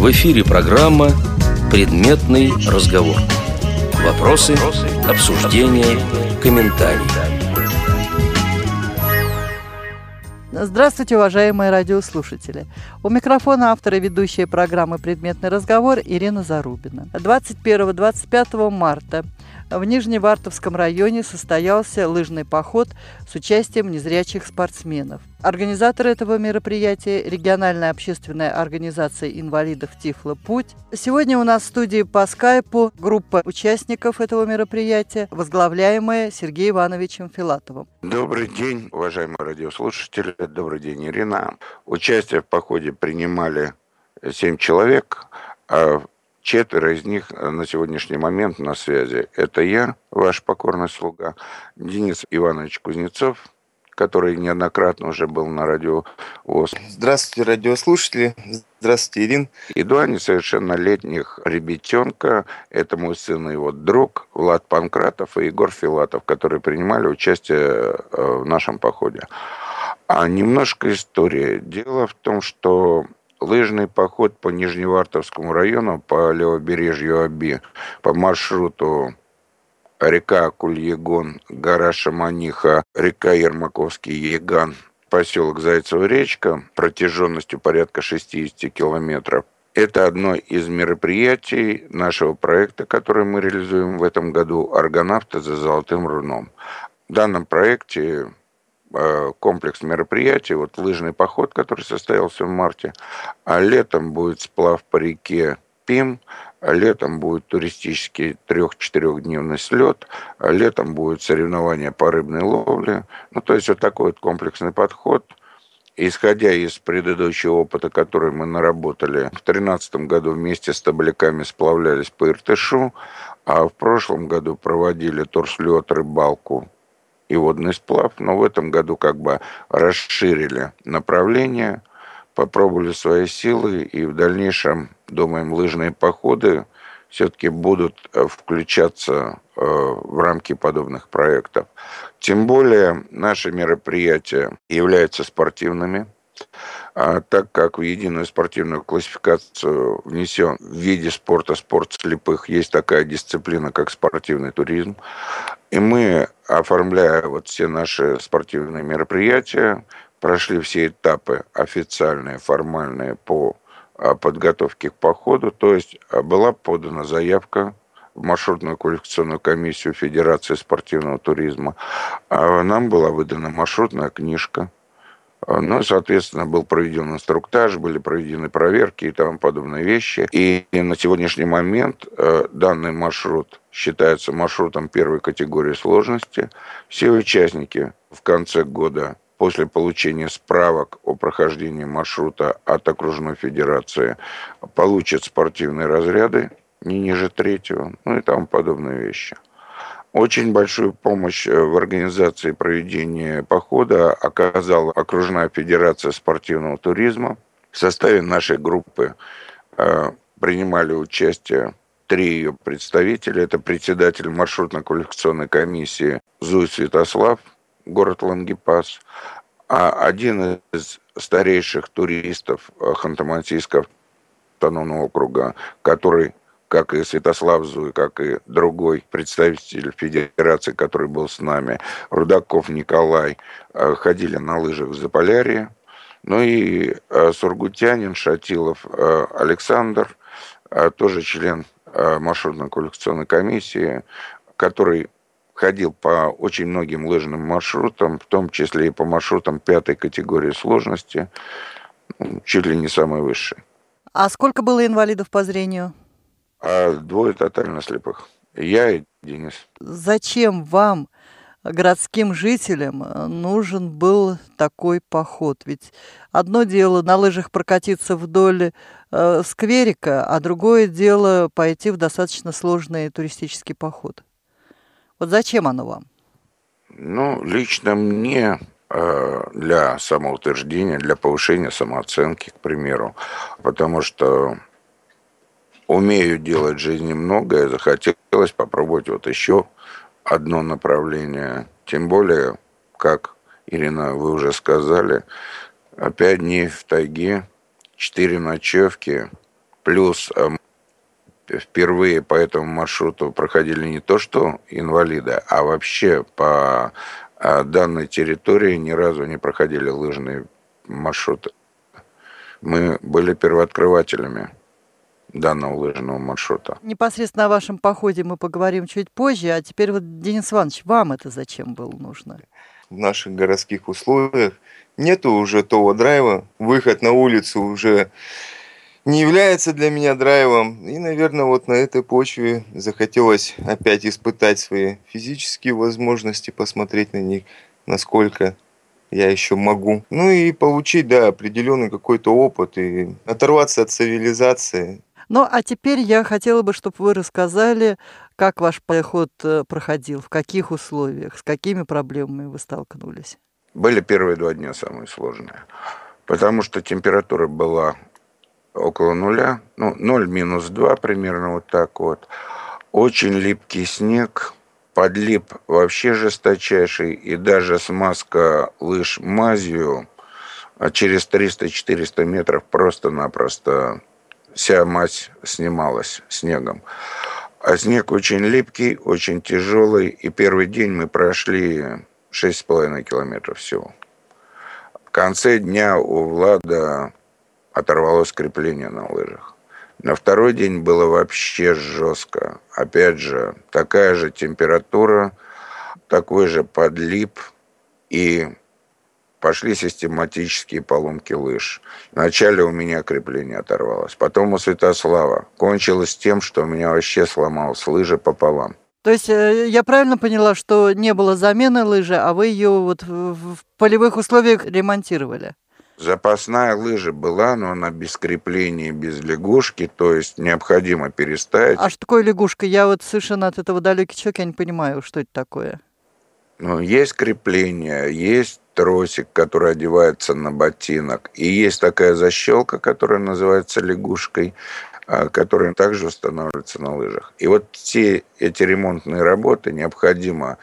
В эфире программа «Предметный разговор». Вопросы, обсуждения, комментарии. Здравствуйте, уважаемые радиослушатели. У микрофона автора и ведущая программы «Предметный разговор» Ирина Зарубина. 21-25 марта в Нижневартовском районе состоялся лыжный поход с участием незрячих спортсменов. Организаторы этого мероприятия – региональная общественная организация инвалидов «Тифло Путь». Сегодня у нас в студии по скайпу группа участников этого мероприятия, возглавляемая Сергеем Ивановичем Филатовым. Добрый день, уважаемые радиослушатели. Добрый день, Ирина. Участие в походе принимали семь человек. А Четверо из них э, на сегодняшний момент на связи. Это я, ваш покорный слуга, Денис Иванович Кузнецов, который неоднократно уже был на радио ВОЗ. Здравствуйте, радиослушатели. Здравствуйте, Ирин. И два несовершеннолетних ребятенка. Это мой сын и его друг Влад Панкратов и Егор Филатов, которые принимали участие э, в нашем походе. А немножко история. Дело в том, что лыжный поход по Нижневартовскому району, по левобережью Аби, по маршруту река Кульегон, гора Шаманиха, река Ермаковский Яган, поселок Зайцева речка, протяженностью порядка 60 километров. Это одно из мероприятий нашего проекта, который мы реализуем в этом году «Аргонавты за золотым руном». В данном проекте комплекс мероприятий, вот лыжный поход, который состоялся в марте, а летом будет сплав по реке Пим, летом будет туристический трех-четырехдневный слет, летом будет соревнования по рыбной ловле. Ну, то есть вот такой вот комплексный подход. Исходя из предыдущего опыта, который мы наработали, в 2013 году вместе с табляками сплавлялись по Иртышу, а в прошлом году проводили торслет, рыбалку и водный сплав, но в этом году как бы расширили направление, попробовали свои силы, и в дальнейшем, думаем, лыжные походы все-таки будут э, включаться э, в рамки подобных проектов. Тем более наши мероприятия являются спортивными, а так как в единую спортивную классификацию внесен в виде спорта спорт слепых, есть такая дисциплина, как спортивный туризм. И мы, оформляя вот все наши спортивные мероприятия, прошли все этапы официальные, формальные по а, подготовке к походу. То есть а, была подана заявка в маршрутную квалификационную комиссию Федерации спортивного туризма. А нам была выдана маршрутная книжка – ну, соответственно, был проведен инструктаж, были проведены проверки и тому подобные вещи. И на сегодняшний момент э, данный маршрут считается маршрутом первой категории сложности. Все участники в конце года после получения справок о прохождении маршрута от окружной федерации получат спортивные разряды не ниже третьего, ну и тому подобные вещи. Очень большую помощь э, в организации проведения похода оказала окружная федерация спортивного туризма. В составе нашей группы э, принимали участие три ее представителя. Это председатель маршрутно-квалификационной комиссии Зуй Святослав, город Лангепас, а один из старейших туристов э, Ханты-Мансийского автономного округа, который как и Святослав Зуй, как и другой представитель федерации, который был с нами, Рудаков Николай, э, ходили на лыжах в Заполярье. Ну и э, сургутянин Шатилов э, Александр, тоже член маршрутно-коллекционной комиссии, который ходил по очень многим лыжным маршрутам, в том числе и по маршрутам пятой категории сложности, ну, чуть ли не самой высшей. А сколько было инвалидов по зрению? А двое тотально слепых. Я и Денис. Зачем вам, городским жителям, нужен был такой поход? Ведь одно дело на лыжах прокатиться вдоль э, скверика, а другое дело пойти в достаточно сложный туристический поход. Вот зачем оно вам? Ну, лично мне э, для самоутверждения, для повышения самооценки, к примеру, потому что умею делать в жизни многое, захотелось попробовать вот еще одно направление. Тем более, как, Ирина, вы уже сказали, пять дней в тайге, четыре ночевки, Плюс э, впервые по этому маршруту проходили не то что инвалиды, а вообще по э, данной территории ни разу не проходили лыжные маршруты. Мы были первооткрывателями данного лыжного маршрута. Непосредственно о вашем походе мы поговорим чуть позже, а теперь вот, Денис Иванович, вам это зачем было нужно? В наших городских условиях нету уже того драйва, выход на улицу уже не является для меня драйвом. И, наверное, вот на этой почве захотелось опять испытать свои физические возможности, посмотреть на них, насколько я еще могу. Ну и получить, да, определенный какой-то опыт и оторваться от цивилизации. Ну, а теперь я хотела бы, чтобы вы рассказали, как ваш поход э, проходил, в каких условиях, с какими проблемами вы столкнулись. Были первые два дня самые сложные, потому что температура была около нуля, ну, 0 минус 2 примерно вот так вот. Очень липкий снег, подлип вообще жесточайший, и даже смазка лыж мазью а через 300-400 метров просто-напросто вся мазь снималась снегом. А снег очень липкий, очень тяжелый, и первый день мы прошли 6,5 километров всего. В конце дня у Влада оторвалось крепление на лыжах. На второй день было вообще жестко. Опять же, такая же температура, такой же подлип и пошли систематические поломки лыж. Вначале у меня крепление оторвалось, потом у Святослава. Кончилось тем, что у меня вообще сломалась лыжа пополам. То есть э, я правильно поняла, что не было замены лыжи, а вы ее вот в полевых условиях ремонтировали? Запасная лыжа была, но она без крепления, без лягушки, то есть необходимо переставить. А что такое лягушка? Я вот совершенно от этого далекий человек, я не понимаю, что это такое. Ну, есть крепление, есть тросик, который одевается на ботинок, и есть такая защелка, которая называется лягушкой, а, которая также устанавливается на лыжах. И вот все эти ремонтные работы необходимо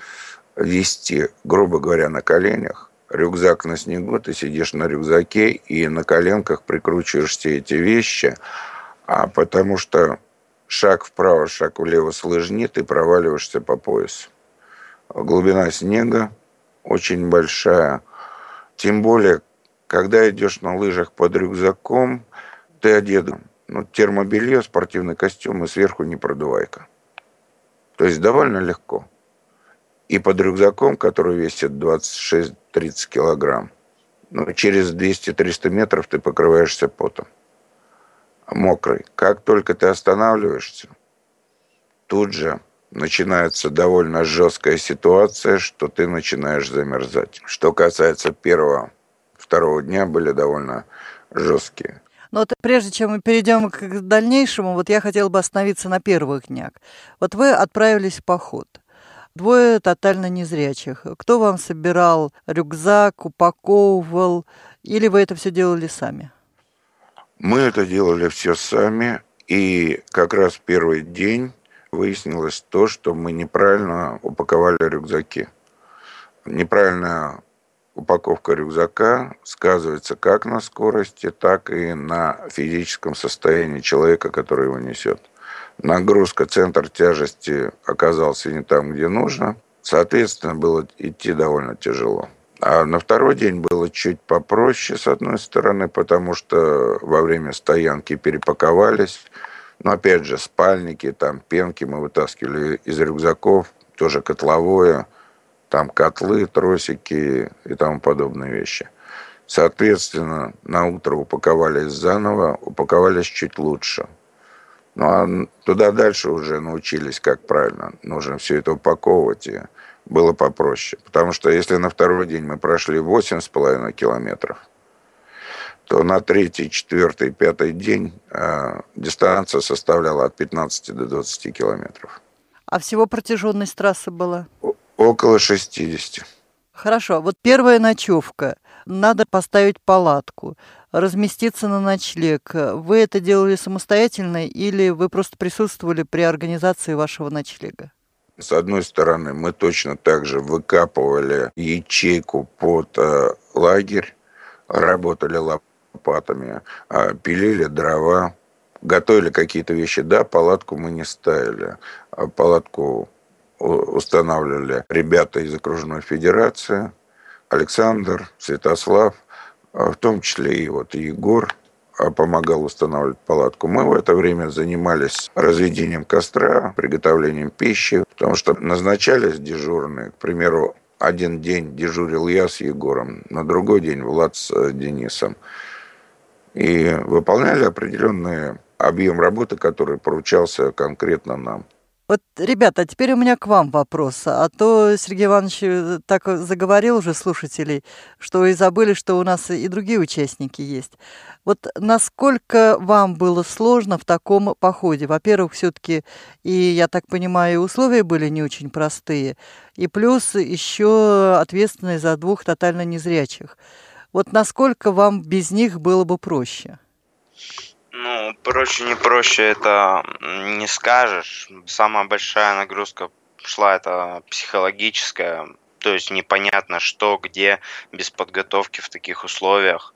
вести, грубо говоря, на коленях, рюкзак на снегу, ты сидишь на рюкзаке и на коленках прикручиваешь все эти вещи, а потому что шаг вправо, шаг влево с ты проваливаешься по пояс. Глубина снега очень большая. Тем более, когда идешь на лыжах под рюкзаком, ты одет ну, термобелье, спортивный костюм и сверху не продувайка. То есть довольно легко и под рюкзаком, который весит 26-30 килограмм, ну, через 200-300 метров ты покрываешься потом. Мокрый. Как только ты останавливаешься, тут же начинается довольно жесткая ситуация, что ты начинаешь замерзать. Что касается первого, второго дня, были довольно жесткие. Но вот прежде чем мы перейдем к дальнейшему, вот я хотела бы остановиться на первых днях. Вот вы отправились в поход – Двое тотально незрячих. Кто вам собирал рюкзак, упаковывал, или вы это все делали сами? Мы это делали все сами, и как раз первый день выяснилось то, что мы неправильно упаковали рюкзаки. Неправильная упаковка рюкзака сказывается как на скорости, так и на физическом состоянии человека, который его несет нагрузка, центр тяжести оказался не там, где нужно. Соответственно, было идти довольно тяжело. А на второй день было чуть попроще, с одной стороны, потому что во время стоянки перепаковались. Но опять же, спальники, там пенки мы вытаскивали из рюкзаков, тоже котловое, там котлы, тросики и тому подобные вещи. Соответственно, на утро упаковались заново, упаковались чуть лучше. Ну, а туда дальше уже научились, как правильно нужно все это упаковывать, и было попроще. Потому что если на второй день мы прошли 8,5 километров, то на третий, четвертый, пятый день э, дистанция составляла от 15 до 20 километров. А всего протяженность трассы была? Около 60. Хорошо. Вот первая ночевка. Надо поставить палатку разместиться на ночлег. Вы это делали самостоятельно или вы просто присутствовали при организации вашего ночлега? С одной стороны, мы точно так же выкапывали ячейку под э, лагерь, работали лопатами, э, пилили дрова, готовили какие-то вещи, да, палатку мы не ставили. А палатку устанавливали ребята из окружной федерации, Александр, Святослав, а в том числе и вот Егор а, помогал устанавливать палатку. Мы в это время занимались разведением костра, приготовлением пищи, потому что назначались дежурные. К примеру, один день дежурил я с Егором, на другой день Влад с э, Денисом. И выполняли определенный объем работы, который поручался конкретно нам. Вот, ребята, а теперь у меня к вам вопрос. А то Сергей Иванович э, так заговорил уже слушателей, что и забыли, что у нас и другие участники есть. Вот насколько вам было сложно в таком походе? Во-первых, все-таки, и я так понимаю, условия были не очень простые, и плюс еще ответственность за двух тотально незрячих. Вот насколько вам без них было бы проще? Ну, проще, не проще, это не скажешь. Самая большая нагрузка шла это психологическая, то есть непонятно что, где, без подготовки в таких условиях,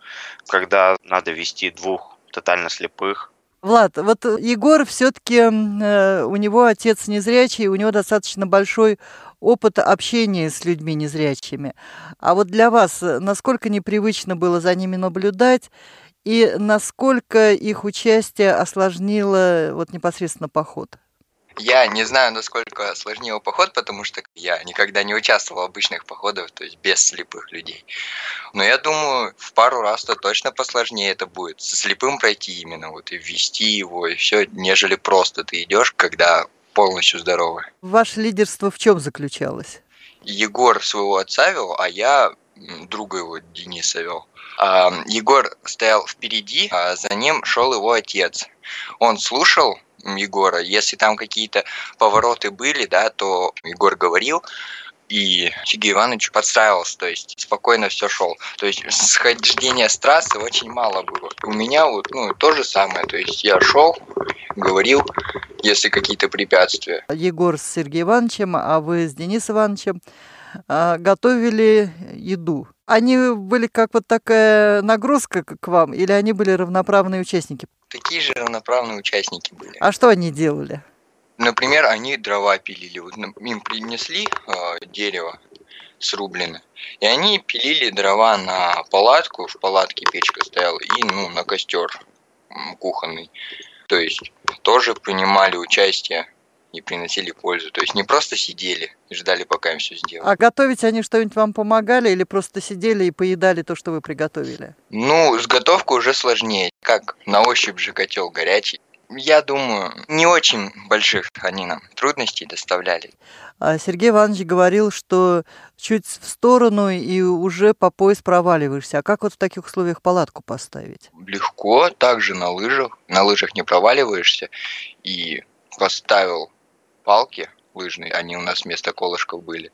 когда надо вести двух тотально слепых. Влад, вот Егор все-таки, э, у него отец незрячий, у него достаточно большой опыт общения с людьми незрячими. А вот для вас насколько непривычно было за ними наблюдать и насколько их участие осложнило вот непосредственно поход? Я не знаю, насколько осложнил поход, потому что я никогда не участвовал в обычных походах, то есть без слепых людей. Но я думаю, в пару раз-то точно посложнее это будет. Со слепым пройти именно, вот и ввести его, и все, нежели просто ты идешь, когда полностью здоровый. Ваше лидерство в чем заключалось? Егор своего отца вел, а я друга его Дениса вел. А, Егор стоял впереди, а за ним шел его отец. Он слушал Егора, если там какие-то повороты были, да, то Егор говорил, и Сергей Иванович подстраивался, то есть спокойно все шел. То есть схождения с трассы очень мало было. У меня вот ну, то же самое, то есть я шел, говорил, если какие-то препятствия. Егор с Сергеем Ивановичем, а вы с Денисом Ивановичем а, готовили еду. Они были как вот такая нагрузка к вам, или они были равноправные участники? Такие же равноправные участники были. А что они делали? Например, они дрова пилили. Вот им принесли э, дерево срублено, и они пилили дрова на палатку, в палатке печка стояла, и ну, на костер кухонный. То есть тоже принимали участие и приносили пользу. То есть не просто сидели и ждали, пока им все сделают. А готовить они что-нибудь вам помогали или просто сидели и поедали то, что вы приготовили? Ну, с готовкой уже сложнее. Как на ощупь же котел горячий. Я думаю, не очень больших они нам трудностей доставляли. А Сергей Иванович говорил, что чуть в сторону и уже по пояс проваливаешься. А как вот в таких условиях палатку поставить? Легко, также на лыжах. На лыжах не проваливаешься. И поставил палки лыжные, они у нас вместо колышков были,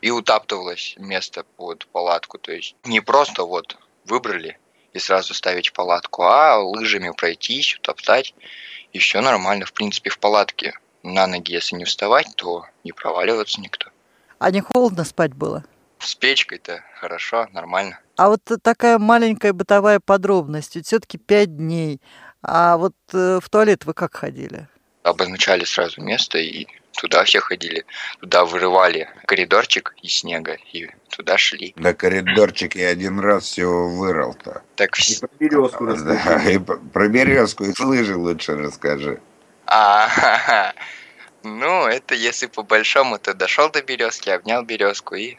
и утаптывалось место под палатку. То есть не просто вот выбрали и сразу ставить палатку, а лыжами пройтись, утоптать, и все нормально. В принципе, в палатке на ноги, если не вставать, то не проваливаться никто. А не холодно спать было? С печкой-то хорошо, нормально. А вот такая маленькая бытовая подробность. Все-таки пять дней. А вот э, в туалет вы как ходили? обозначали сразу место и туда все ходили. Туда вырывали коридорчик из снега и туда шли. Да коридорчик я один раз всего вырыл-то. Так и про березку Да, и про березку и лыжи лучше расскажи. А, ну, это если по большому, то дошел до березки, обнял березку и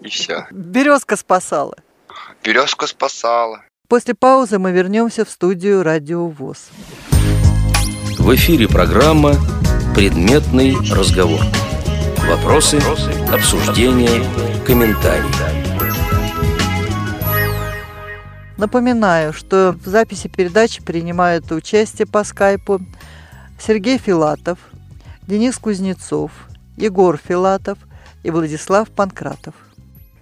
и все. Березка спасала. Березку спасала. После паузы мы вернемся в студию Радио ВОЗ. В эфире программа «Предметный разговор». Вопросы, обсуждения, комментарии. Напоминаю, что в записи передачи принимают участие по скайпу Сергей Филатов, Денис Кузнецов, Егор Филатов и Владислав Панкратов.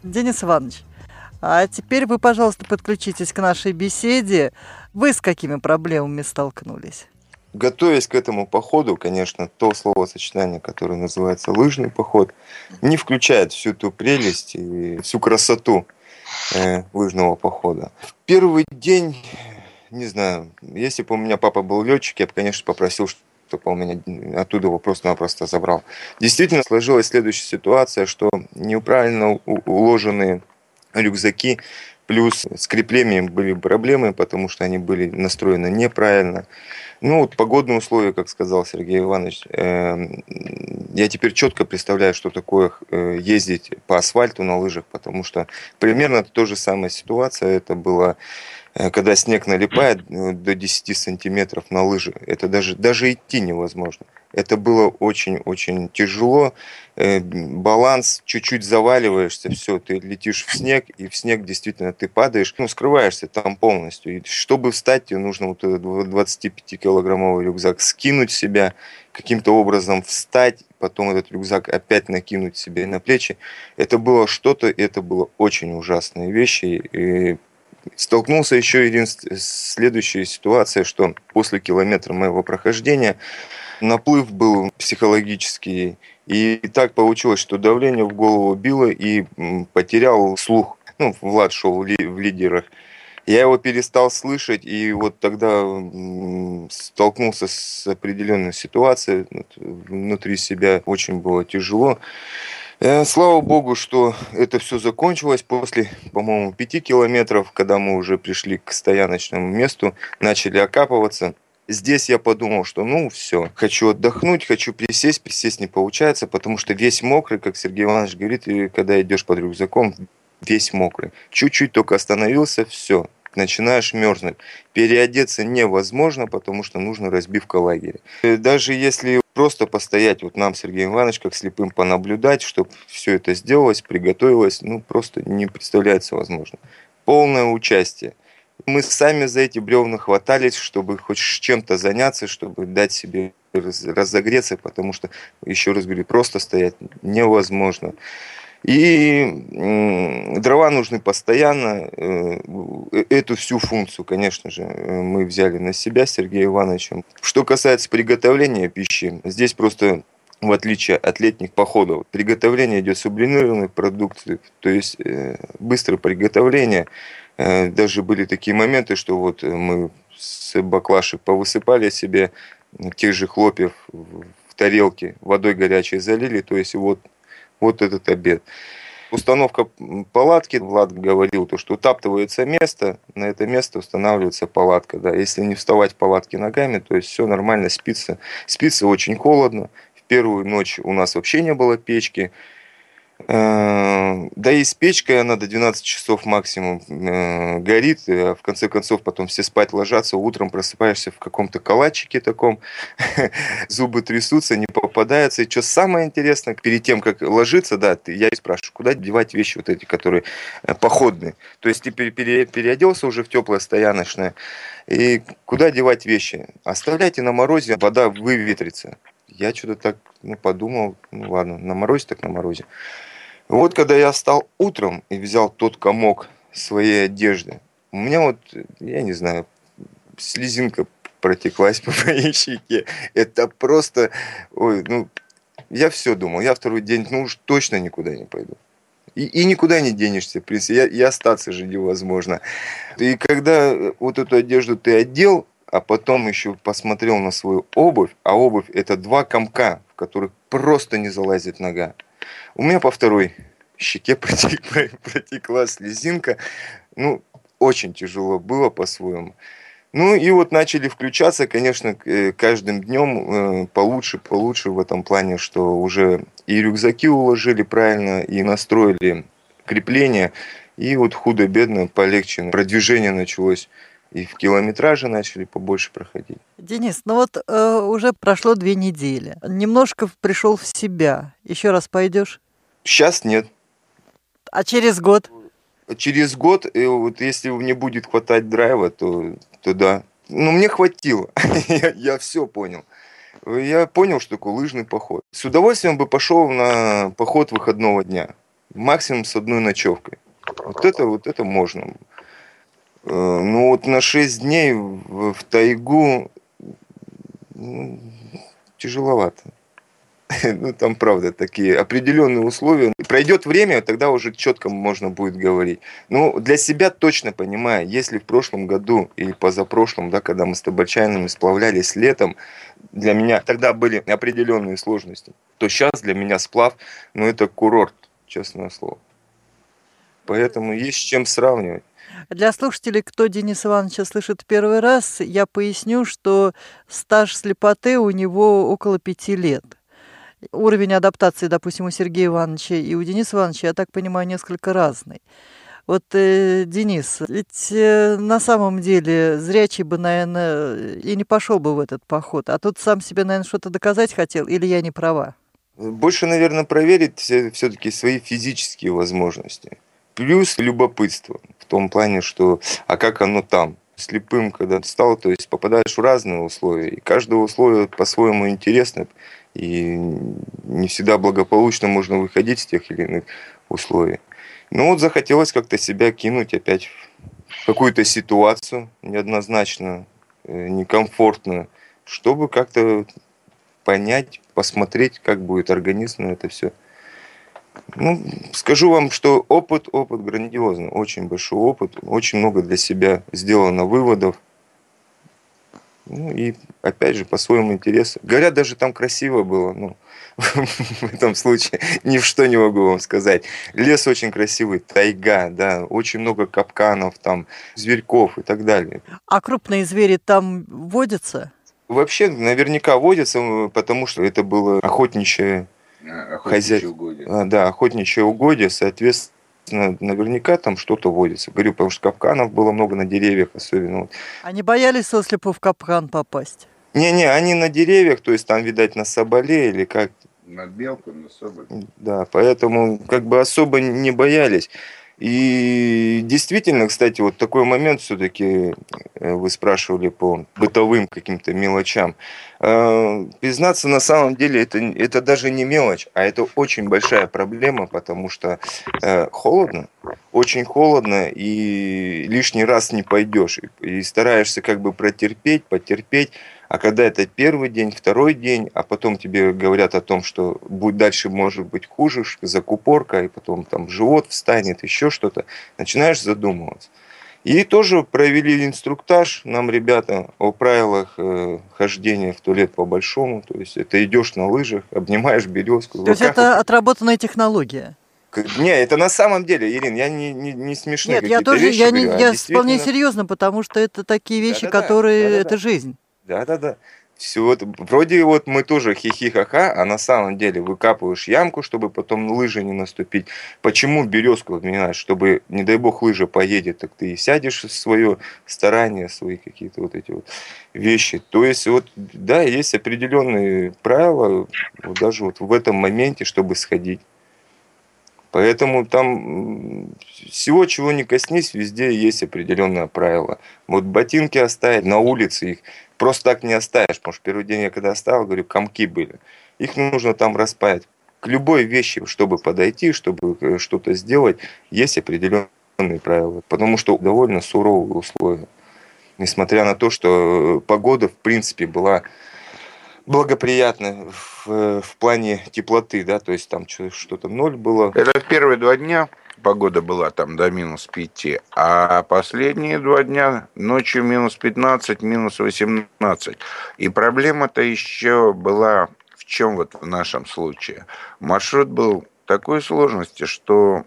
Денис Иванович, а теперь вы, пожалуйста, подключитесь к нашей беседе. Вы с какими проблемами столкнулись? Готовясь к этому походу, конечно, то словосочетание, которое называется лыжный поход, не включает всю ту прелесть и всю красоту э, лыжного похода. Первый день не знаю, если бы у меня папа был летчик, я бы, конечно, попросил, чтобы он меня оттуда его просто-напросто забрал. Действительно сложилась следующая ситуация, что неправильно уложенные рюкзаки плюс с креплением были проблемы, потому что они были настроены неправильно. Ну, вот погодные условия, как сказал Сергей Иванович, э, я теперь четко представляю, что такое э, ездить по асфальту на лыжах, потому что примерно то же самая ситуация. Это было когда снег налипает э, до 10 сантиметров на лыжи, это даже, даже идти невозможно. Это было очень-очень тяжело. Э, баланс, чуть-чуть заваливаешься, все, ты летишь в снег, и в снег действительно ты падаешь, ну, скрываешься там полностью. И чтобы встать, тебе нужно вот этот 25-килограммовый рюкзак скинуть себя, каким-то образом встать, потом этот рюкзак опять накинуть себе на плечи. Это было что-то, это было очень ужасные вещи. И Столкнулся еще един следующая ситуация, что после километра моего прохождения наплыв был психологический. И так получилось, что давление в голову било и потерял слух. Ну, Влад шел в лидерах. Я его перестал слышать, и вот тогда столкнулся с определенной ситуацией внутри себя. Очень было тяжело. Э, слава богу, что это все закончилось после, по-моему, пяти километров, когда мы уже пришли к стояночному месту, начали окапываться. Здесь я подумал, что ну все, хочу отдохнуть, хочу присесть, присесть не получается, потому что весь мокрый, как Сергей Иванович говорит, и когда идешь под рюкзаком, весь мокрый. Чуть-чуть только остановился, все, начинаешь мерзнуть. Переодеться невозможно, потому что нужно разбивка лагеря. Э, даже если просто постоять, вот нам, Сергей Иванович, как слепым понаблюдать, чтобы все это сделалось, приготовилось, ну, просто не представляется возможно. Полное участие. Мы сами за эти бревна хватались, чтобы хоть чем-то заняться, чтобы дать себе разогреться, потому что, еще раз говорю, просто стоять невозможно. И дрова нужны постоянно. Э, э, эту всю функцию, конечно же, мы взяли на себя с Сергеем Ивановичем. Что касается приготовления пищи, здесь просто в отличие от летних походов, приготовление идет сублимированных продуктов, то есть э, быстрое приготовление. Даже были такие моменты, что вот мы с баклашек повысыпали себе тех же хлопьев в тарелке, водой горячей залили, то есть вот вот этот обед. Установка палатки, Влад говорил, то, что утаптывается место, на это место устанавливается палатка. Да. Если не вставать в палатке ногами, то есть все нормально, спится. Спится очень холодно. В первую ночь у нас вообще не было печки. Э, да и с печкой она до 12 часов максимум э, горит, а в конце концов потом все спать ложатся, утром просыпаешься в каком-то калачике таком, зубы трясутся, не попадается. И что самое интересное, перед тем, как ложиться, да, я спрашиваю, куда девать вещи вот эти, которые э, походные. То есть ты пере, переоделся уже в теплое стояночное, и куда девать вещи? Оставляйте на морозе, вода выветрится. Я что-то так ну, подумал, ну ладно, на морозе так на морозе. Вот когда я встал утром и взял тот комок своей одежды, у меня вот, я не знаю, слезинка протеклась по моей щеке. Это просто, ой, ну, я все думал, я второй день, ну уж точно никуда не пойду. И, и никуда не денешься, в принципе, и остаться же невозможно. И когда вот эту одежду ты одел, а потом еще посмотрел на свою обувь, а обувь это два комка, в которых просто не залазит нога. У меня по второй щеке протекла, протекла слезинка. Ну, очень тяжело было по-своему. Ну и вот начали включаться, конечно, э, каждым днем э, получше, получше в этом плане, что уже и рюкзаки уложили правильно, и настроили крепление, и вот худо-бедно полегче. Продвижение началось и в километраже начали побольше проходить. Денис, ну вот э, уже прошло две недели. Немножко пришел в себя. Еще раз пойдешь? Сейчас нет. А через год? Через год, и вот если не будет хватать драйва, то, то да. Ну, мне хватило. я, я все понял. Я понял, что такое лыжный поход. С удовольствием бы пошел на поход выходного дня. Максимум с одной ночевкой. Вот это, вот это можно. Э, ну вот на 6 дней в, в тайгу ну, тяжеловато. Ну, там, правда, такие определенные условия. Пройдет время, тогда уже четко можно будет говорить. Ну, для себя точно понимаю, если в прошлом году или позапрошлом, да, когда мы с табачайными сплавлялись летом, для меня тогда были определенные сложности, то сейчас для меня сплав, ну, это курорт, честное слово. Поэтому есть с чем сравнивать. Для слушателей, кто Денис Ивановича слышит первый раз, я поясню, что стаж слепоты у него около пяти лет. Уровень адаптации, допустим, у Сергея Ивановича и у Дениса Ивановича, я так понимаю, несколько разный. Вот, э, Денис, ведь э, на самом деле зрячий бы, наверное, и не пошел бы в этот поход, а тут сам себе, наверное, что-то доказать хотел, или я не права? Больше, наверное, проверить все-таки свои физические возможности. Плюс любопытство в том плане, что а как оно там? Слепым, когда стал, то есть попадаешь в разные условия, и каждое условие по-своему интересно, и не всегда благополучно можно выходить из тех или иных условий. Ну вот захотелось как-то себя кинуть опять в какую-то ситуацию неоднозначно, э, некомфортную, чтобы как-то понять, посмотреть, как будет организм на это все ну, скажу вам, что опыт, опыт грандиозный, очень большой опыт, очень много для себя сделано выводов. Ну и опять же, по-своему интересу. Говорят, даже там красиво было, ну, в этом случае ни в что не могу вам сказать. Лес очень красивый, тайга, да, очень много капканов, там, зверьков и так далее. А крупные звери там водятся? Вообще, наверняка водятся, потому что это было охотничье хозяйство. угодья. А, да, охотничье угодье, соответственно, наверняка там что-то водится. Говорю, потому что капканов было много на деревьях, особенно. Они боялись сослепу в капкан попасть? Не-не, они на деревьях, то есть там, видать, на соболе или как. На белку, на соболе. Да, поэтому как бы особо не боялись. И действительно, кстати, вот такой момент все-таки э, вы спрашивали по бытовым каким-то мелочам. Э, признаться, на самом деле это, это даже не мелочь, а это очень большая проблема, потому что э, холодно, очень холодно, и лишний раз не пойдешь. И стараешься как бы протерпеть, потерпеть. А когда это первый день, второй день, а потом тебе говорят о том, что будет дальше может быть хуже, закупорка, и потом там живот встанет, еще что-то, начинаешь задумываться. И тоже провели инструктаж нам ребята о правилах э, хождения в туалет по большому. То есть это идешь на лыжах, обнимаешь березку. То есть это отработанная технология? Не, это на самом деле, Ирин, я не, не, не смешно. Нет, я тоже, я, говорю, не, а я вполне серьезно, потому что это такие вещи, Да-да-да, которые, да-да-да. это жизнь. Да-да-да. Все вот, вроде вот мы тоже хихихаха, а на самом деле выкапываешь ямку, чтобы потом лыжи не наступить. Почему березку отменяешь? Чтобы, не дай бог, лыжа поедет, так ты и сядешь в свое старание, свои какие-то вот эти вот вещи. То есть вот, да, есть определенные правила, вот даже вот в этом моменте, чтобы сходить. Поэтому там всего, чего не коснись, везде есть определенное правило. Вот ботинки оставить на улице их просто так не оставишь, потому что первый день я когда оставил, говорю, комки были. Их нужно там распаять. К любой вещи, чтобы подойти, чтобы э, что-то сделать, есть определенные правила. Потому что довольно суровые условия. Несмотря на то, что э, погода, в принципе, была благоприятная в, э, в плане теплоты, да, то есть там что-то ноль было. Это первые два дня погода была там до минус 5, а последние два дня ночью минус 15, минус 18. И проблема-то еще была в чем вот в нашем случае. Маршрут был такой сложности, что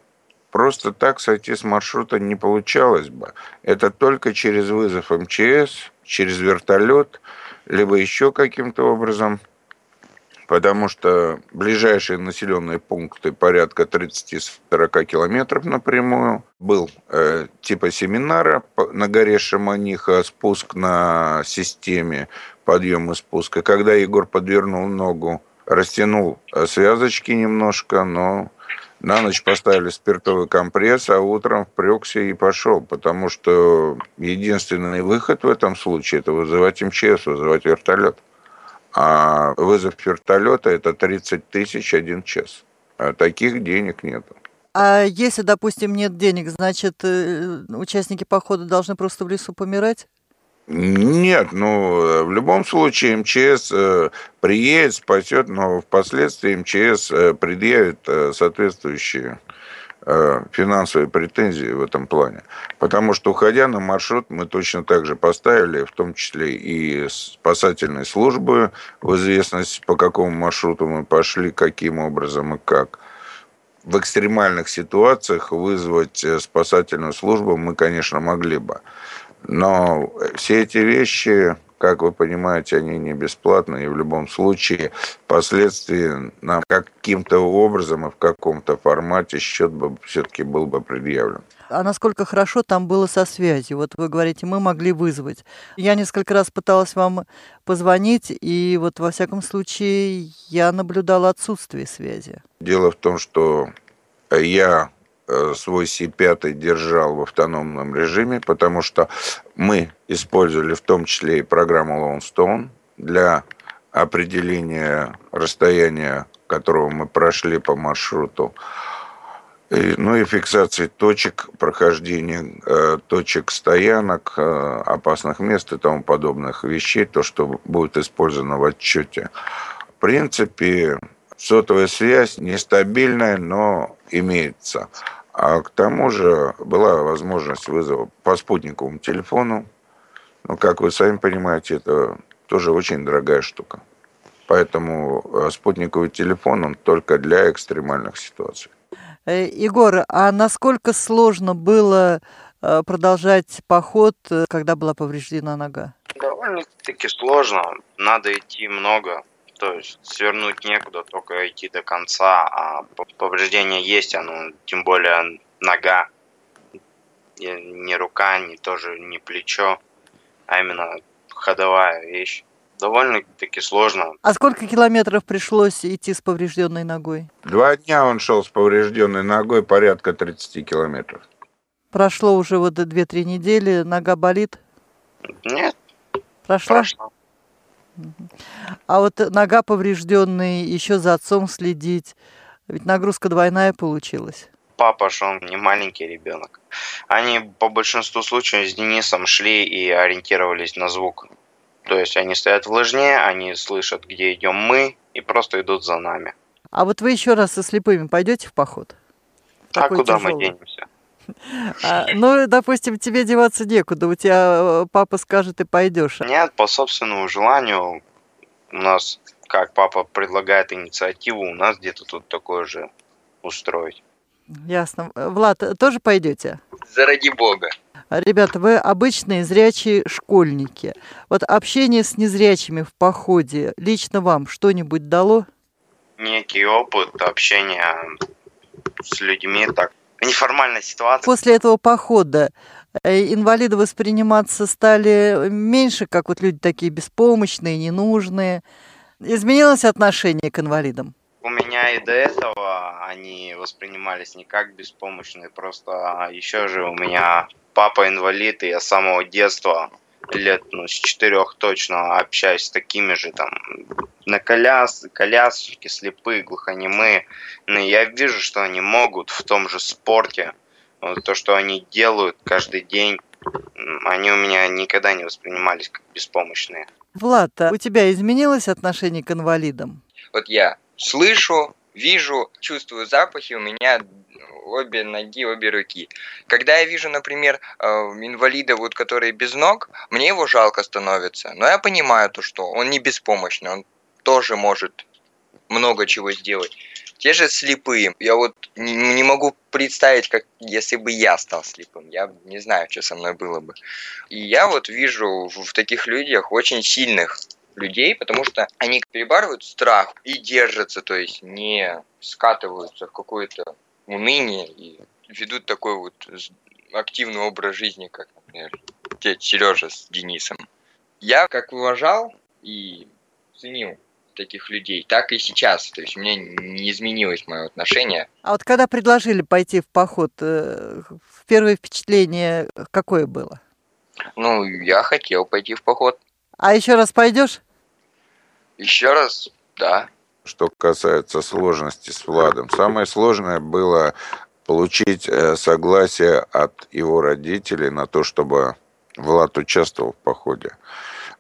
просто так сойти с маршрута не получалось бы. Это только через вызов МЧС, через вертолет, либо еще каким-то образом – потому что ближайшие населенные пункты порядка 30-40 километров напрямую. Был э, типа семинара на горе Шаманиха, спуск на системе, подъем и спуск. И когда Егор подвернул ногу, растянул э, связочки немножко, но на ночь поставили спиртовый компресс, а утром впрекся и пошел, потому что единственный выход в этом случае – это вызывать МЧС, вызывать вертолет. А вызов вертолета – это 30 тысяч один час. А таких денег нету. А если, допустим, нет денег, значит, э, участники похода должны просто в лесу помирать? Нет, ну, в любом случае МЧС э, приедет, спасет, но впоследствии МЧС э, предъявит э, соответствующие финансовые претензии в этом плане. Потому что, уходя на маршрут, мы точно так же поставили, в том числе и спасательные службы в известность, по какому маршруту мы пошли, каким образом и как. В экстремальных ситуациях вызвать спасательную службу мы, конечно, могли бы. Но все эти вещи, как вы понимаете, они не бесплатные, и в любом случае впоследствии нам каким-то образом и в каком-то формате счет бы все-таки был бы предъявлен. А насколько хорошо там было со связью? Вот вы говорите, мы могли вызвать. Я несколько раз пыталась вам позвонить, и вот во всяком случае я наблюдала отсутствие связи. Дело в том, что я свой Си-5 держал в автономном режиме, потому что мы использовали в том числе и программу Lone для определения расстояния, которого мы прошли по маршруту, и, ну и фиксации точек прохождения, э, точек стоянок, э, опасных мест и тому подобных вещей, то, что будет использовано в отчете. В принципе, сотовая связь нестабильная, но имеется. А к тому же была возможность вызова по спутниковому телефону. Но, как вы сами понимаете, это тоже очень дорогая штука. Поэтому э, спутниковый телефон, он только для экстремальных ситуаций. Э, Егор, а насколько сложно было э, продолжать поход, когда была повреждена нога? Довольно-таки сложно. Надо идти много. То есть свернуть некуда, только идти до конца, а повреждение есть, оно тем более нога, не рука, не тоже не плечо, а именно ходовая вещь. Довольно-таки сложно. А сколько километров пришлось идти с поврежденной ногой? Два дня он шел с поврежденной ногой, порядка 30 километров. Прошло уже вот 2-3 недели, нога болит? Нет. Прошла? Прошла. А вот нога поврежденная, еще за отцом следить. Ведь нагрузка двойная получилась. Папа же он не маленький ребенок. Они по большинству случаев с Денисом шли и ориентировались на звук. То есть они стоят в лыжне, они слышат, где идем мы, и просто идут за нами. А вот вы еще раз со слепыми пойдете в поход? А Такой куда тяжелый. мы денемся? А, ну, допустим, тебе деваться некуда, у тебя э, папа скажет, и пойдешь. Нет, по собственному желанию у нас, как папа предлагает инициативу, у нас где-то тут такое же устроить. Ясно. Влад, тоже пойдете? Заради бога. Ребята, вы обычные зрячие школьники. Вот общение с незрячими в походе лично вам что-нибудь дало? Некий опыт общения с людьми, так неформальная ситуация. После этого похода э, инвалиды восприниматься стали меньше, как вот люди такие беспомощные, ненужные. Изменилось отношение к инвалидам? У меня и до этого они воспринимались не как беспомощные, просто еще же у меня папа инвалид, и я с самого детства лет ну, с четырех точно общаюсь с такими же там на коляс, колясочки, слепые, глухонемые. Но я вижу, что они могут в том же спорте, вот то, что они делают каждый день, они у меня никогда не воспринимались как беспомощные. Влад, а у тебя изменилось отношение к инвалидам? Вот я слышу, вижу, чувствую запахи, у меня обе ноги, обе руки. Когда я вижу, например, э, инвалида, вот, который без ног, мне его жалко становится. Но я понимаю то, что он не беспомощный, он тоже может много чего сделать. Те же слепые. Я вот не, могу представить, как если бы я стал слепым. Я не знаю, что со мной было бы. И я вот вижу в, таких людях очень сильных людей, потому что они перебарывают страх и держатся, то есть не скатываются в какое-то уныние и ведут такой вот активный образ жизни, как, например, дед Сережа с Денисом. Я как уважал и ценил таких людей, так и сейчас. То есть у меня не изменилось мое отношение. А вот когда предложили пойти в поход, э, первое впечатление какое было? Ну, я хотел пойти в поход. А еще раз пойдешь? Еще раз, да. Что касается сложности с Владом, самое сложное было получить э, согласие от его родителей на то, чтобы Влад участвовал в походе.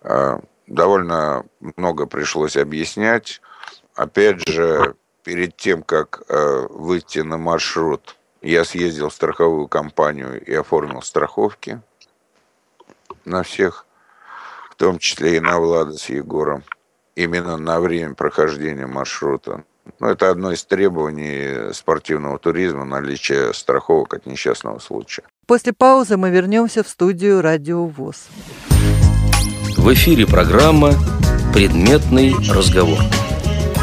А, довольно много пришлось объяснять. Опять же, перед тем, как э, выйти на маршрут, я съездил в страховую компанию и оформил страховки на всех, в том числе и на Влада с Егором, именно на время прохождения маршрута. Ну, это одно из требований спортивного туризма, наличие страховок от несчастного случая. После паузы мы вернемся в студию «Радио ВОЗ». В эфире программа «Предметный разговор».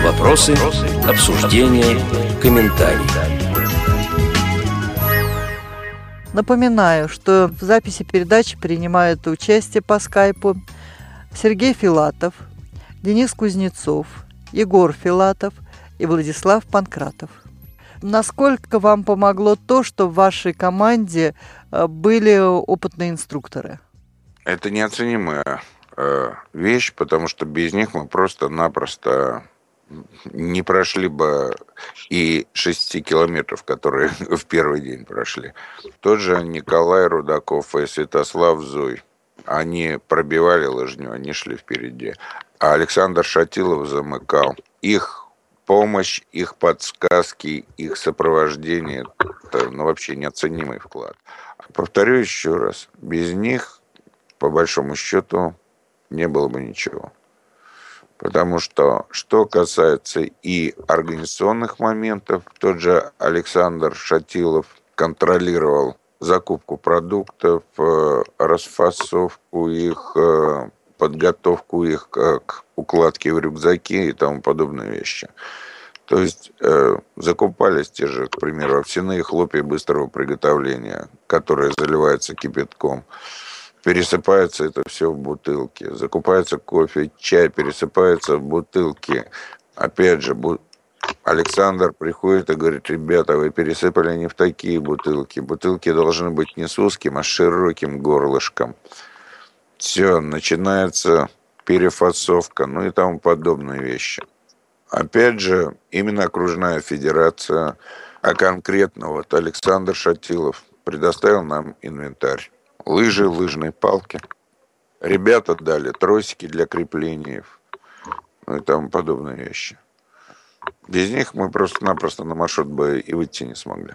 Вопросы, обсуждения, комментарии. Напоминаю, что в записи передачи принимают участие по скайпу Сергей Филатов, Денис Кузнецов, Егор Филатов и Владислав Панкратов. Насколько вам помогло то, что в вашей команде э, были опытные инструкторы? Это неоценимая э, вещь, потому что без них мы просто-напросто не прошли бы и 6 километров, которые в первый день прошли. Тот же Николай Рудаков и Святослав Зой, они пробивали лыжню, они шли впереди. А Александр Шатилов замыкал. Их помощь, их подсказки, их сопровождение – это ну, вообще неоценимый вклад. Повторю еще раз, без них, по большому счету, не было бы ничего. Потому что, что касается и организационных моментов, тот же Александр Шатилов контролировал закупку продуктов, э, расфасовку их, э, подготовку их к укладке в рюкзаки и тому подобные вещи. То есть э, закупались те же, к примеру, овсяные хлопья быстрого приготовления, которые заливаются кипятком пересыпается это все в бутылки. Закупается кофе, чай, пересыпается в бутылки. Опять же, бу... Александр приходит и говорит, ребята, вы пересыпали не в такие бутылки. Бутылки должны быть не с узким, а с широким горлышком. Все, начинается перефасовка, ну и тому подобные вещи. Опять же, именно окружная федерация, а конкретно вот Александр Шатилов предоставил нам инвентарь лыжи, лыжные палки. Ребята дали тросики для крепления, ну и тому подобные вещи. Без них мы просто-напросто на маршрут бы и выйти не смогли.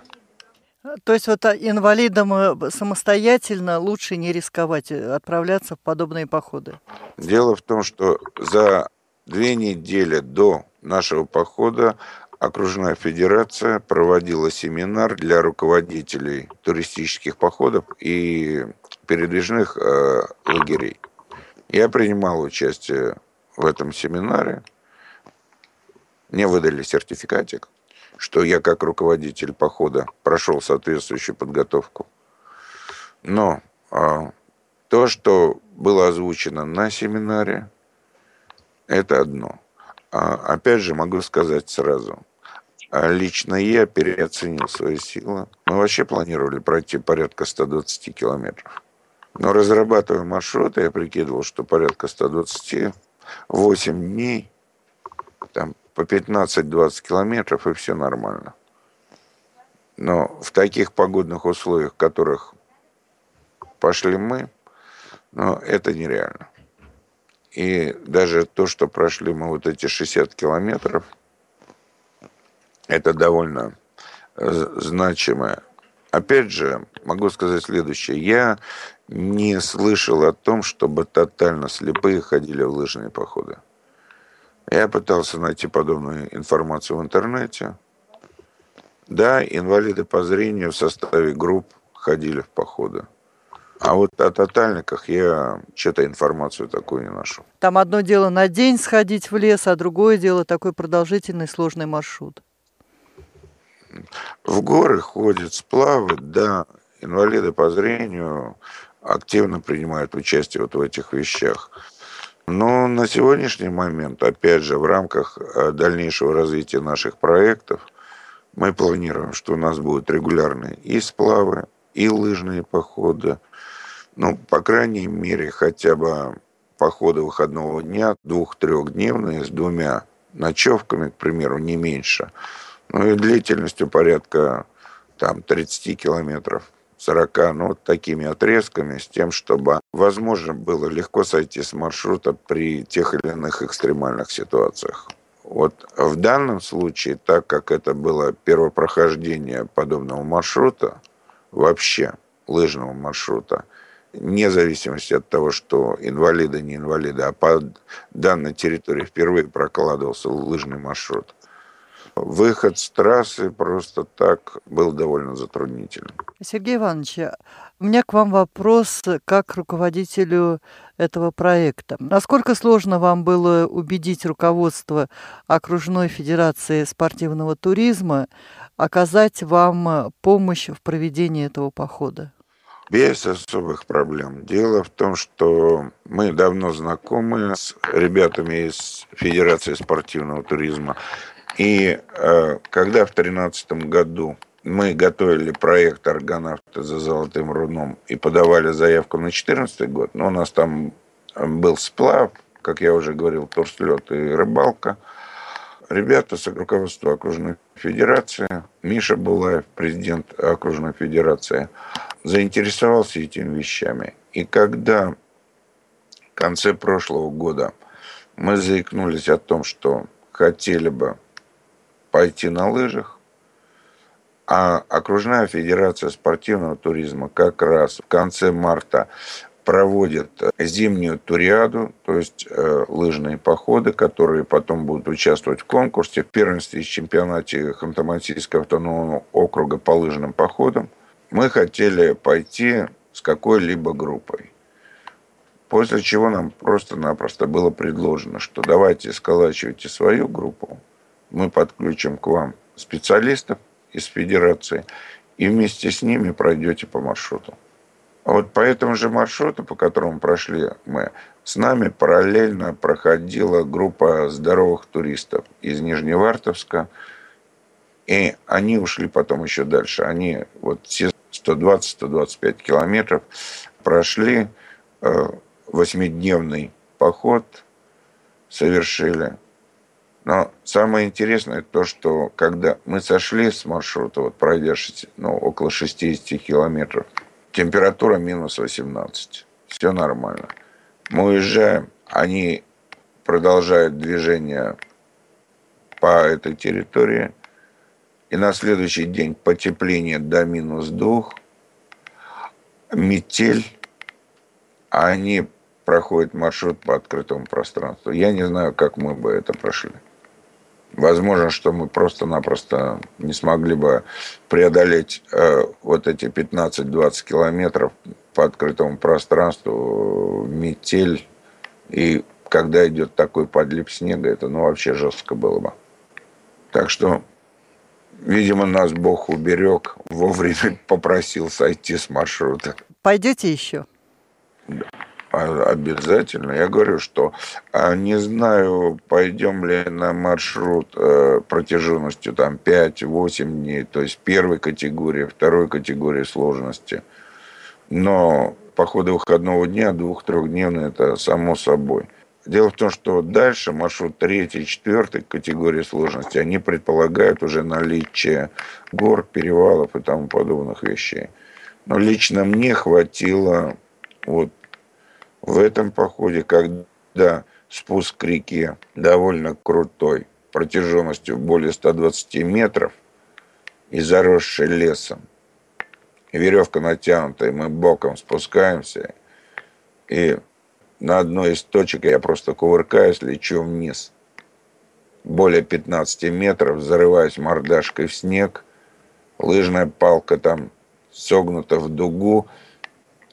То есть вот а, инвалидам э, самостоятельно лучше не рисковать, э, отправляться в подобные походы? Дело в том, что за две недели до нашего похода окружная федерация проводила семинар для руководителей туристических походов и передвижных э, лагерей. Я принимал участие в этом семинаре. Мне выдали сертификатик, что я как руководитель похода прошел соответствующую подготовку. Но э, то, что было озвучено на семинаре, это одно – а, опять же, могу сказать сразу. А, лично я переоценил свои силы. Мы вообще планировали пройти порядка 120 километров. Но разрабатывая маршрут, я прикидывал, что порядка 120, 8 дней, там по 15-20 километров, и все нормально. Но в таких погодных условиях, в которых пошли мы, но это нереально. И даже то, что прошли мы вот эти 60 километров, это довольно э, значимое. Опять же, могу сказать следующее. Я не слышал о том, чтобы тотально слепые ходили в лыжные походы. Я пытался найти подобную информацию в интернете. Да, инвалиды по зрению в составе групп ходили в походы. А вот о тотальниках я что-то информацию такую не нашел. Там одно дело на день сходить в лес, а другое дело такой продолжительный сложный маршрут. В горы ходят сплавы, да, инвалиды по зрению активно принимают участие вот в этих вещах. Но на сегодняшний момент, опять же, в рамках э, дальнейшего развития наших проектов, мы планируем, что у нас будут регулярные и сплавы, и лыжные походы, ну, по крайней мере, хотя бы походы выходного дня, двух-трехдневные, с двумя ночевками, к примеру, не меньше. Ну и длительностью порядка там 30 километров 40, ну, вот такими отрезками, с тем, чтобы возможно было легко сойти с маршрута при тех или иных экстремальных ситуациях. Вот в данном случае, так как это было первопрохождение подобного маршрута, вообще лыжного маршрута, вне зависимости от того, что инвалиды, не инвалиды, а по данной территории впервые прокладывался лыжный маршрут, выход с трассы просто так был довольно затруднительным. Сергей Иванович, у меня к вам вопрос как руководителю этого проекта. Насколько сложно вам было убедить руководство окружной федерации спортивного туризма оказать вам помощь в проведении этого похода? Без особых проблем. Дело в том, что мы давно знакомы с ребятами из Федерации спортивного туризма. И э, когда в 2013 году мы готовили проект «Аргонавты за золотым руном» и подавали заявку на 2014 год, но у нас там был сплав, как я уже говорил, турслет и рыбалка. Ребята с руководства окружной федерации, Миша Булаев, президент окружной федерации, заинтересовался этими вещами. И когда в конце прошлого года мы заикнулись о том, что хотели бы пойти на лыжах, а окружная федерация спортивного туризма как раз в конце марта проводит зимнюю туриаду, то есть э, лыжные походы, которые потом будут участвовать в конкурсе, в первенстве и чемпионате Ханты-Мансийского автономного округа по лыжным походам. Мы хотели пойти с какой-либо группой. После чего нам просто-напросто было предложено, что давайте сколачивайте свою группу, мы подключим к вам специалистов из федерации, и вместе с ними пройдете по маршруту. А вот по этому же маршруту, по которому прошли мы, с нами параллельно проходила группа здоровых туристов из Нижневартовска, и они ушли потом еще дальше. Они вот все 120-125 километров прошли, э, восьмидневный поход совершили. Но самое интересное то, что когда мы сошли с маршрута, вот пройдя ну, около 60 километров, температура минус 18. Все нормально. Мы уезжаем, они продолжают движение по этой территории. И на следующий день потепление до минус двух, метель, они проходят маршрут по открытому пространству. Я не знаю, как мы бы это прошли. Возможно, что мы просто-напросто не смогли бы преодолеть э, вот эти 15-20 километров по открытому пространству, метель. И когда идет такой подлив снега, это ну вообще жестко было бы. Так что, видимо, нас Бог уберег, вовремя попросил сойти с маршрута. Пойдете еще? Да. А, обязательно. Я говорю, что а, не знаю, пойдем ли на маршрут э, протяженностью там 5-8 дней, то есть первой категории, второй категории сложности. Но походы выходного дня, двух-трехдневные, это само собой. Дело в том, что дальше маршрут третьей, четвертой категории сложности, они предполагают уже наличие гор, перевалов и тому подобных вещей. Но лично мне хватило вот в этом походе, когда спуск к реке довольно крутой, протяженностью более 120 метров и заросший лесом, веревка натянутая, мы боком спускаемся, и на одной из точек я просто кувыркаюсь, лечу вниз. Более 15 метров, зарываюсь мордашкой в снег, лыжная палка там согнута в дугу,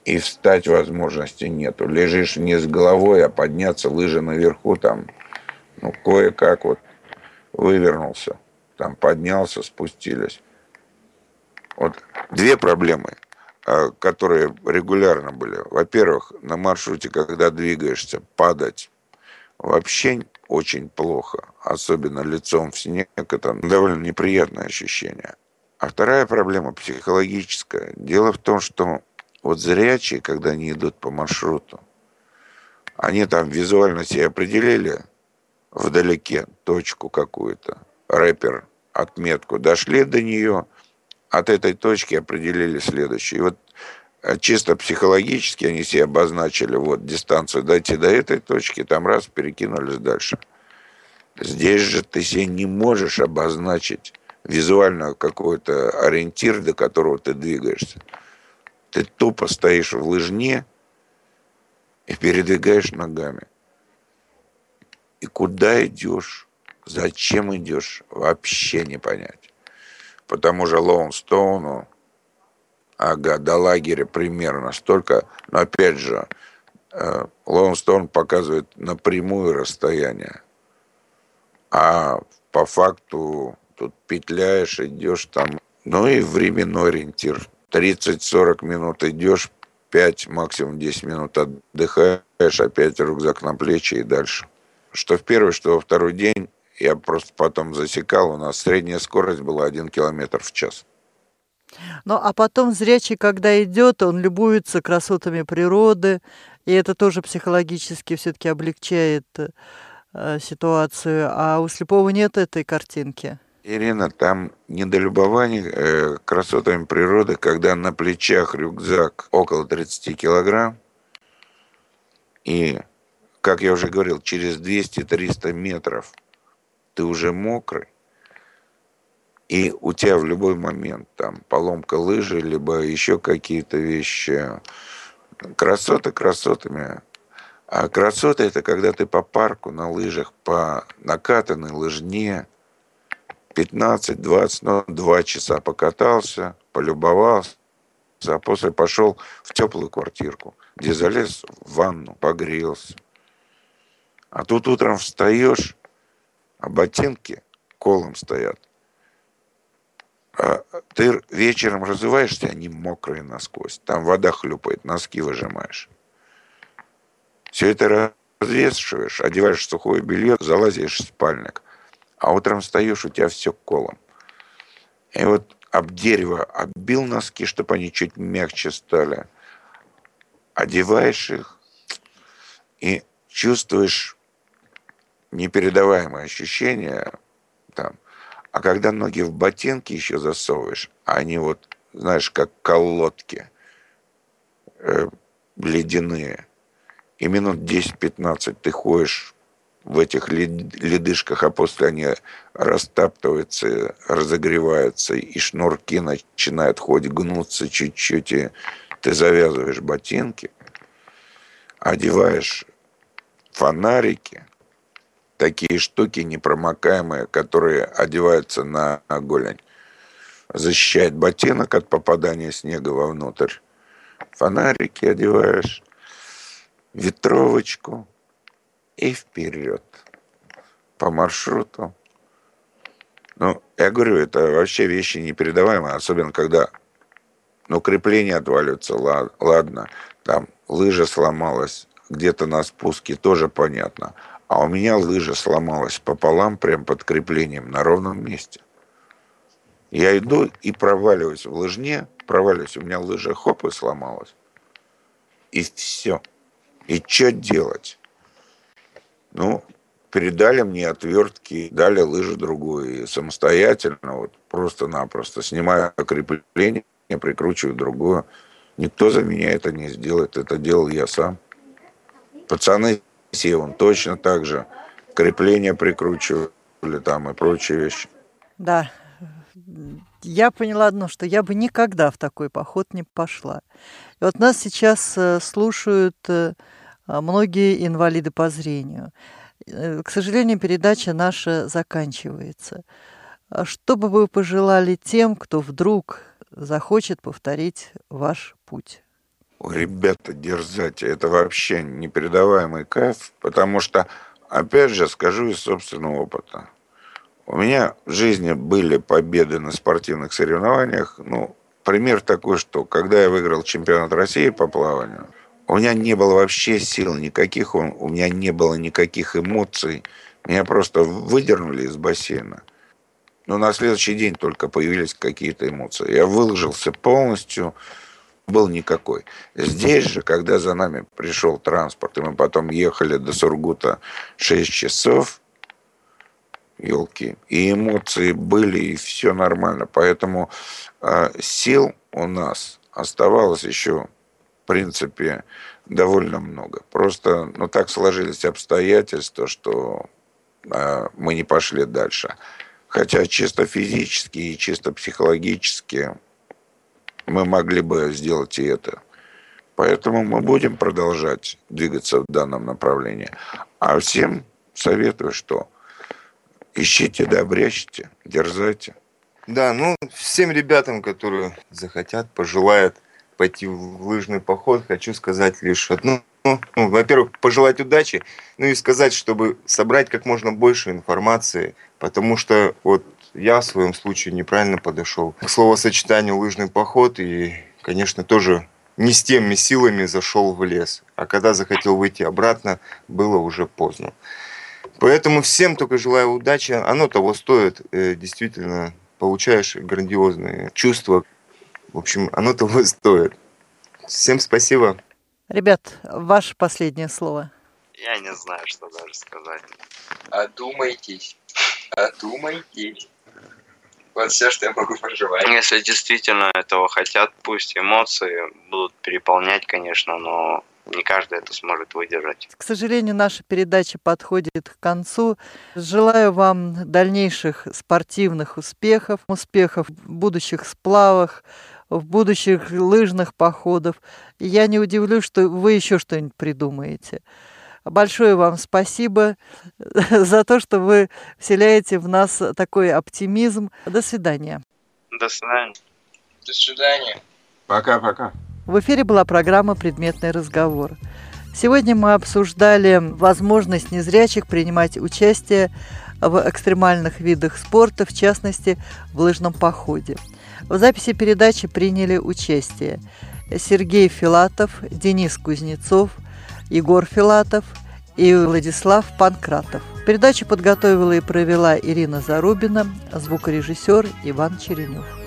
и встать возможности нету. Лежишь вниз головой, а подняться лыжи наверху там, ну, кое-как вот вывернулся. Там поднялся, спустились. Вот две проблемы, а, которые регулярно были. Во-первых, на маршруте, когда двигаешься, падать вообще очень плохо. Особенно лицом в снег. Это довольно неприятное ощущение. А вторая проблема психологическая. Дело в том, что вот зрячие, когда они идут по маршруту, они там визуально себе определили вдалеке точку какую-то, рэпер, отметку, дошли до нее, от этой точки определили следующее. И вот э, чисто психологически они себе обозначили вот дистанцию дойти до этой точки, там раз, перекинулись дальше. Здесь же ты себе не можешь обозначить визуально какой-то ориентир, до которого ты двигаешься. Ты тупо стоишь в лыжне и передвигаешь ногами. И куда идешь, зачем идешь, вообще не понять. По тому же Лоунстоуну, ага, до лагеря примерно столько, но опять же, э, Лоунстоун показывает напрямую расстояние. А по факту тут петляешь, идешь там. Ну и временной ориентир. 30-40 минут идешь, 5, максимум 10 минут отдыхаешь, опять рюкзак на плечи и дальше. Что в первый, что во второй день, я просто потом засекал, у нас средняя скорость была 1 километр в час. Ну, а потом зрячий, когда идет, он любуется красотами природы, и это тоже психологически все-таки облегчает э, ситуацию. А у слепого нет этой картинки. Ирина, там недолюбование э, красотами природы, когда на плечах рюкзак около 30 килограмм, и, как я уже говорил, через 200-300 метров ты уже мокрый, и у тебя в любой момент там поломка лыжи, либо еще какие-то вещи. Красоты красотами. А красота это когда ты по парку на лыжах, по накатанной лыжне, 15-20, ну, два часа покатался, полюбовался, а после пошел в теплую квартирку, где залез в ванну, погрелся. А тут утром встаешь, а ботинки колом стоят. А ты вечером разуваешься, они мокрые насквозь. Там вода хлюпает, носки выжимаешь. Все это развешиваешь, одеваешь сухое белье, залазишь в спальник – а утром встаешь, у тебя все колом. И вот об дерево оббил носки, чтобы они чуть мягче стали. Одеваешь их и чувствуешь непередаваемое ощущение там. А когда ноги в ботинки еще засовываешь, они вот, знаешь, как колодки э, ледяные. И минут 10-15 ты ходишь в этих ледышках, а после они растаптываются, разогреваются, и шнурки начинают хоть гнуться чуть-чуть, и ты завязываешь ботинки, одеваешь фонарики, такие штуки непромокаемые, которые одеваются на голень, защищает ботинок от попадания снега вовнутрь. Фонарики одеваешь, ветровочку – и вперед по маршруту. Ну, я говорю, это вообще вещи непередаваемые, особенно когда, ну, крепление отваливается, ладно, там лыжа сломалась, где-то на спуске, тоже понятно. А у меня лыжа сломалась пополам, прям под креплением, на ровном месте. Я иду и проваливаюсь в лыжне, проваливаюсь, у меня лыжа хоп и сломалась. И все. И что делать? Ну, передали мне отвертки, дали лыжу другую. И самостоятельно, вот просто-напросто, снимаю крепление, прикручиваю другую. Никто за меня это не сделает, это делал я сам. Пацаны Севан точно так же крепление прикручивали там и прочие вещи. Да, я поняла одно, что я бы никогда в такой поход не пошла. И вот нас сейчас э, слушают э, многие инвалиды по зрению. Э, к сожалению, передача наша заканчивается. А что бы вы пожелали тем, кто вдруг захочет повторить ваш путь? ребята, дерзайте. Это вообще непередаваемый кайф, потому что, опять же, скажу из собственного опыта. У меня в жизни были победы на спортивных соревнованиях. Ну, пример такой, что когда я выиграл чемпионат России по плаванию – у меня не было вообще сил никаких, у меня не было никаких эмоций. Меня просто выдернули из бассейна. Но на следующий день только появились какие-то эмоции. Я выложился полностью, был никакой. Здесь же, когда за нами пришел транспорт, и мы потом ехали до Сургута 6 часов, елки. И эмоции были, и все нормально. Поэтому э, сил у нас оставалось еще, в принципе, довольно много. Просто, ну, так сложились обстоятельства, что э, мы не пошли дальше. Хотя чисто физически и чисто психологически мы могли бы сделать и это. Поэтому мы будем продолжать двигаться в данном направлении. А всем советую, что ищите, да, брячьте, дерзайте. Да, ну, всем ребятам, которые захотят, пожелают пойти в лыжный поход, хочу сказать лишь одно. Ну, ну, во-первых, пожелать удачи, ну и сказать, чтобы собрать как можно больше информации, потому что вот я в своем случае неправильно подошел к словосочетанию лыжный поход и, конечно, тоже не с теми силами зашел в лес. А когда захотел выйти обратно, было уже поздно. Поэтому всем только желаю удачи. Оно того стоит. Э, действительно, получаешь грандиозные чувства. В общем, оно того стоит. Всем спасибо. Ребят, ваше последнее слово. Я не знаю, что даже сказать. Одумайтесь. Одумайтесь. Вот все, что я могу пожелать. Если действительно этого хотят, пусть эмоции будут переполнять, конечно, но не каждый это сможет выдержать. К сожалению, наша передача подходит к концу. Желаю вам дальнейших спортивных успехов, успехов в будущих сплавах, в будущих лыжных походах. я не удивлюсь, что вы еще что-нибудь придумаете. Большое вам спасибо за то, что вы вселяете в нас такой оптимизм. До свидания. До свидания. До свидания. Пока-пока. В эфире была программа «Предметный разговор». Сегодня мы обсуждали возможность незрячих принимать участие в экстремальных видах спорта, в частности, в лыжном походе. В записи передачи приняли участие Сергей Филатов, Денис Кузнецов, Егор Филатов и Владислав Панкратов. Передачу подготовила и провела Ирина Зарубина, звукорежиссер Иван Черенев.